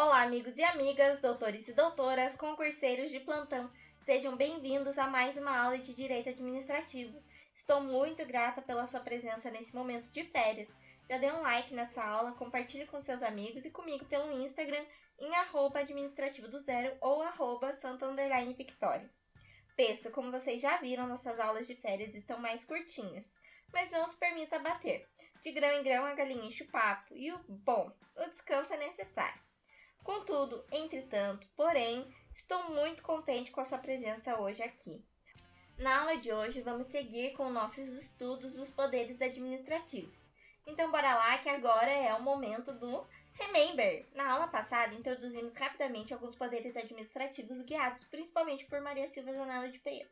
Olá, amigos e amigas, doutores e doutoras, concurseiros de plantão. Sejam bem-vindos a mais uma aula de Direito Administrativo. Estou muito grata pela sua presença nesse momento de férias. Já dê um like nessa aula, compartilhe com seus amigos e comigo pelo Instagram em arroba administrativo do zero ou arroba santa. Peço, como vocês já viram, nossas aulas de férias estão mais curtinhas, mas não se permita bater. De grão em grão a galinha enche o papo e o bom, o descanso é necessário. Contudo, entretanto, porém, estou muito contente com a sua presença hoje aqui. Na aula de hoje, vamos seguir com nossos estudos dos poderes administrativos. Então, bora lá que agora é o momento do Remember! Na aula passada, introduzimos rapidamente alguns poderes administrativos guiados principalmente por Maria Silva Zanella de Pietro.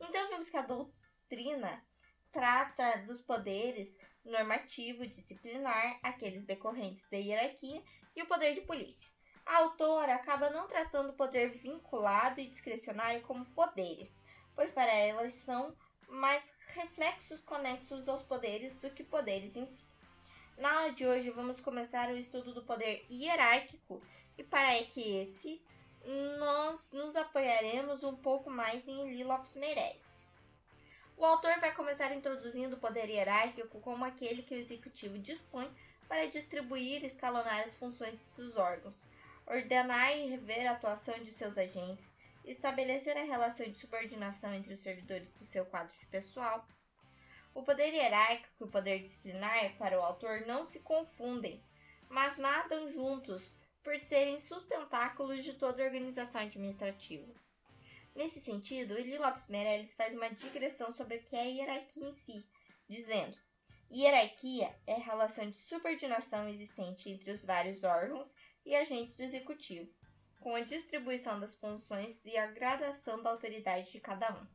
Então, vimos que a doutrina trata dos poderes normativo, disciplinar, aqueles decorrentes da hierarquia e o poder de polícia. A autora acaba não tratando o poder vinculado e discricionário como poderes, pois para elas são mais reflexos conexos aos poderes do que poderes em si. Na aula de hoje vamos começar o estudo do poder hierárquico e para que esse nós nos apoiaremos um pouco mais em Eli Lopes Meireles. O autor vai começar introduzindo o poder hierárquico como aquele que o executivo dispõe para distribuir e escalonar as funções de seus órgãos, ordenar e rever a atuação de seus agentes, estabelecer a relação de subordinação entre os servidores do seu quadro de pessoal, o poder hierárquico e o poder disciplinar, para o autor, não se confundem, mas nadam juntos por serem sustentáculos de toda organização administrativa. Nesse sentido, Eli Lopes Meirelles faz uma digressão sobre o que é hierarquia em si, dizendo: hierarquia é a relação de subordinação existente entre os vários órgãos e agentes do executivo, com a distribuição das funções e a gradação da autoridade de cada um.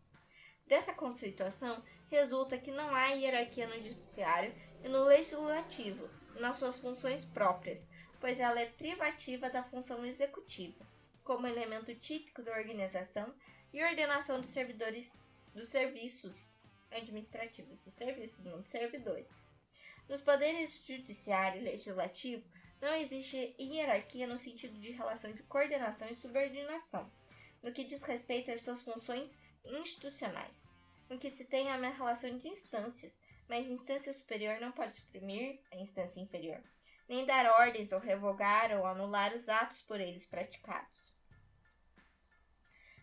Dessa conceituação, resulta que não há hierarquia no judiciário e no legislativo, nas suas funções próprias, pois ela é privativa da função executiva, como elemento típico da organização e ordenação dos servidores dos serviços administrativos, dos serviços, não dos servidores. Nos poderes judiciário e legislativo, não existe hierarquia no sentido de relação de coordenação e subordinação, no que diz respeito às suas funções institucionais, em que se tem uma relação de instâncias, mas a instância superior não pode suprimir a instância inferior, nem dar ordens ou revogar ou anular os atos por eles praticados.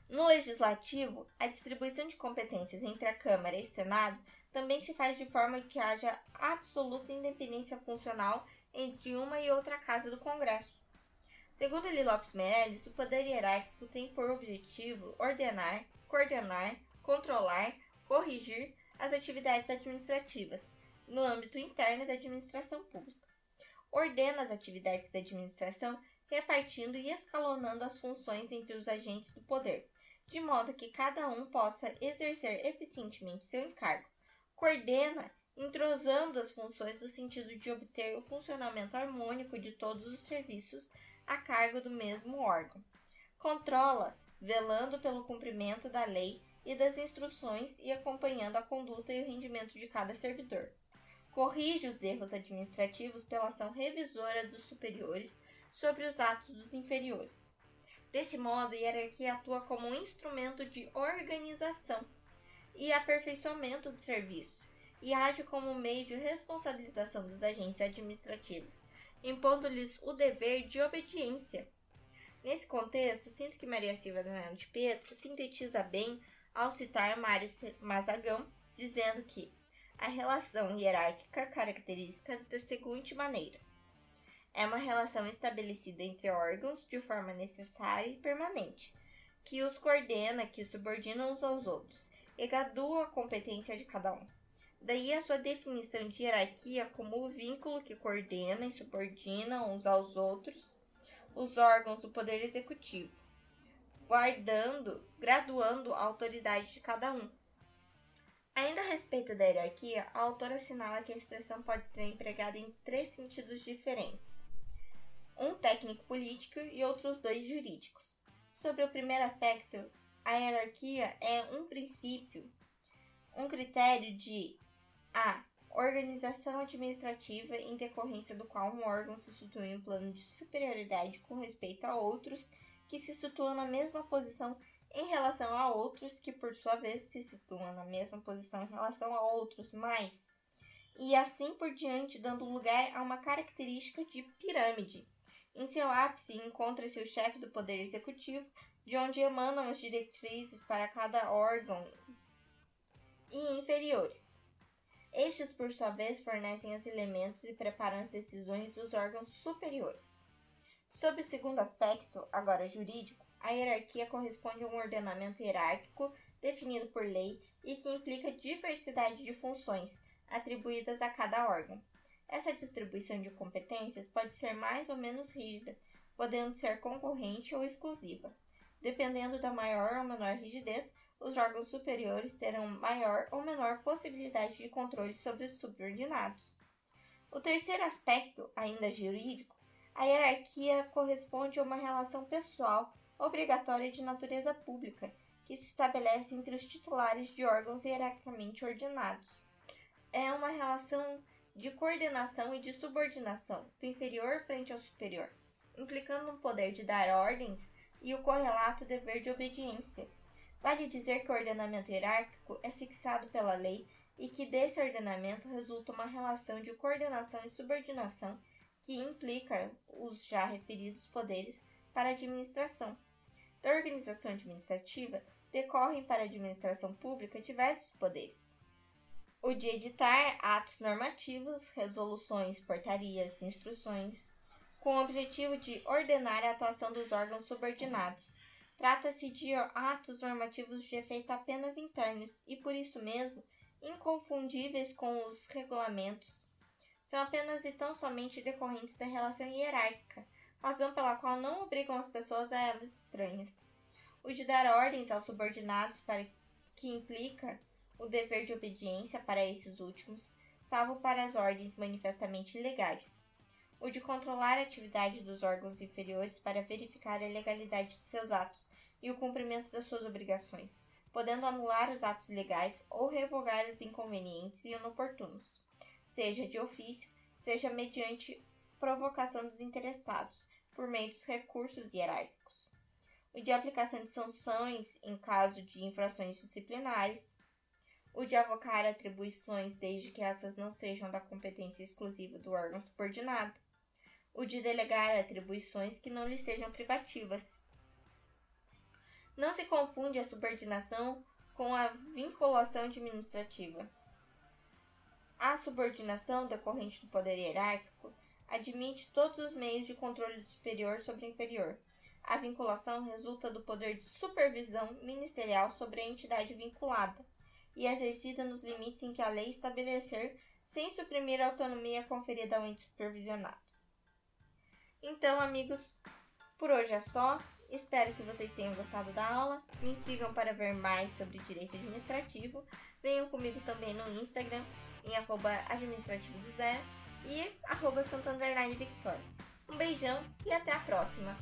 No legislativo, a distribuição de competências entre a Câmara e o Senado também se faz de forma que haja absoluta independência funcional entre uma e outra casa do Congresso. Segundo Eli Lopes Meirelles, o poder hierárquico tem por objetivo ordenar, coordenar, controlar, corrigir as atividades administrativas no âmbito interno da administração pública. Ordena as atividades da administração, repartindo e escalonando as funções entre os agentes do poder, de modo que cada um possa exercer eficientemente seu encargo. Coordena, entrosando as funções no sentido de obter o funcionamento harmônico de todos os serviços a cargo do mesmo órgão. Controla, velando pelo cumprimento da lei e das instruções e acompanhando a conduta e o rendimento de cada servidor. Corrige os erros administrativos pela ação revisora dos superiores sobre os atos dos inferiores. Desse modo, a hierarquia atua como um instrumento de organização e aperfeiçoamento do serviço e age como meio de responsabilização dos agentes administrativos, impondo-lhes o dever de obediência. Nesse contexto, sinto que Maria Silva de Pietro sintetiza bem ao citar Mário Mazagão, dizendo que a relação hierárquica característica da seguinte maneira: é uma relação estabelecida entre órgãos de forma necessária e permanente, que os coordena, que subordina uns aos outros e gradua a competência de cada um. Daí a sua definição de hierarquia como o vínculo que coordena e subordina uns aos outros os órgãos do Poder Executivo, guardando, graduando a autoridade de cada um. Ainda a respeito da hierarquia, a autora assinala que a expressão pode ser empregada em três sentidos diferentes: um técnico político e outros dois jurídicos. Sobre o primeiro aspecto, a hierarquia é um princípio, um critério de a organização administrativa em decorrência do qual um órgão se situa em um plano de superioridade com respeito a outros que se situam na mesma posição em relação a outros que, por sua vez, se situam na mesma posição em relação a outros mais, e assim por diante, dando lugar a uma característica de pirâmide. Em seu ápice encontra-se o chefe do Poder Executivo, de onde emanam as diretrizes para cada órgão e inferiores. Estes, por sua vez, fornecem os elementos e preparam as decisões dos órgãos superiores. Sob o segundo aspecto, agora jurídico, a hierarquia corresponde a um ordenamento hierárquico definido por lei e que implica diversidade de funções atribuídas a cada órgão. Essa distribuição de competências pode ser mais ou menos rígida, podendo ser concorrente ou exclusiva. Dependendo da maior ou menor rigidez, os órgãos superiores terão maior ou menor possibilidade de controle sobre os subordinados. O terceiro aspecto, ainda jurídico, a hierarquia corresponde a uma relação pessoal obrigatória de natureza pública que se estabelece entre os titulares de órgãos hierarquicamente ordenados. É uma relação de coordenação e de subordinação do inferior frente ao superior, implicando um poder de dar ordens e o correlato dever de obediência, Vale dizer que o ordenamento hierárquico é fixado pela lei e que desse ordenamento resulta uma relação de coordenação e subordinação que implica os já referidos poderes para a administração. Da organização administrativa decorrem para a administração pública diversos poderes. O de editar atos normativos, resoluções, portarias, instruções, com o objetivo de ordenar a atuação dos órgãos subordinados Trata-se de atos normativos de efeito apenas internos e, por isso mesmo, inconfundíveis com os regulamentos. São apenas e tão somente decorrentes da relação hierárquica, razão pela qual não obrigam as pessoas a elas estranhas. O de dar ordens aos subordinados, para que implica o dever de obediência para esses últimos, salvo para as ordens manifestamente ilegais. O de controlar a atividade dos órgãos inferiores para verificar a legalidade de seus atos e o cumprimento das suas obrigações, podendo anular os atos legais ou revogar os inconvenientes e inoportunos, seja de ofício, seja mediante provocação dos interessados, por meio dos recursos hierárquicos. O de aplicação de sanções em caso de infrações disciplinares, o de avocar atribuições desde que essas não sejam da competência exclusiva do órgão subordinado, o de delegar atribuições que não lhe sejam privativas, não se confunde a subordinação com a vinculação administrativa. A subordinação decorrente do poder hierárquico admite todos os meios de controle do superior sobre o inferior. A vinculação resulta do poder de supervisão ministerial sobre a entidade vinculada e exercida nos limites em que a lei estabelecer, sem suprimir a autonomia conferida ao ente supervisionado. Então, amigos, por hoje é só. Espero que vocês tenham gostado da aula. Me sigam para ver mais sobre direito administrativo. Venham comigo também no Instagram, em arroba administrativo do zero e arroba Victoria. Um beijão e até a próxima!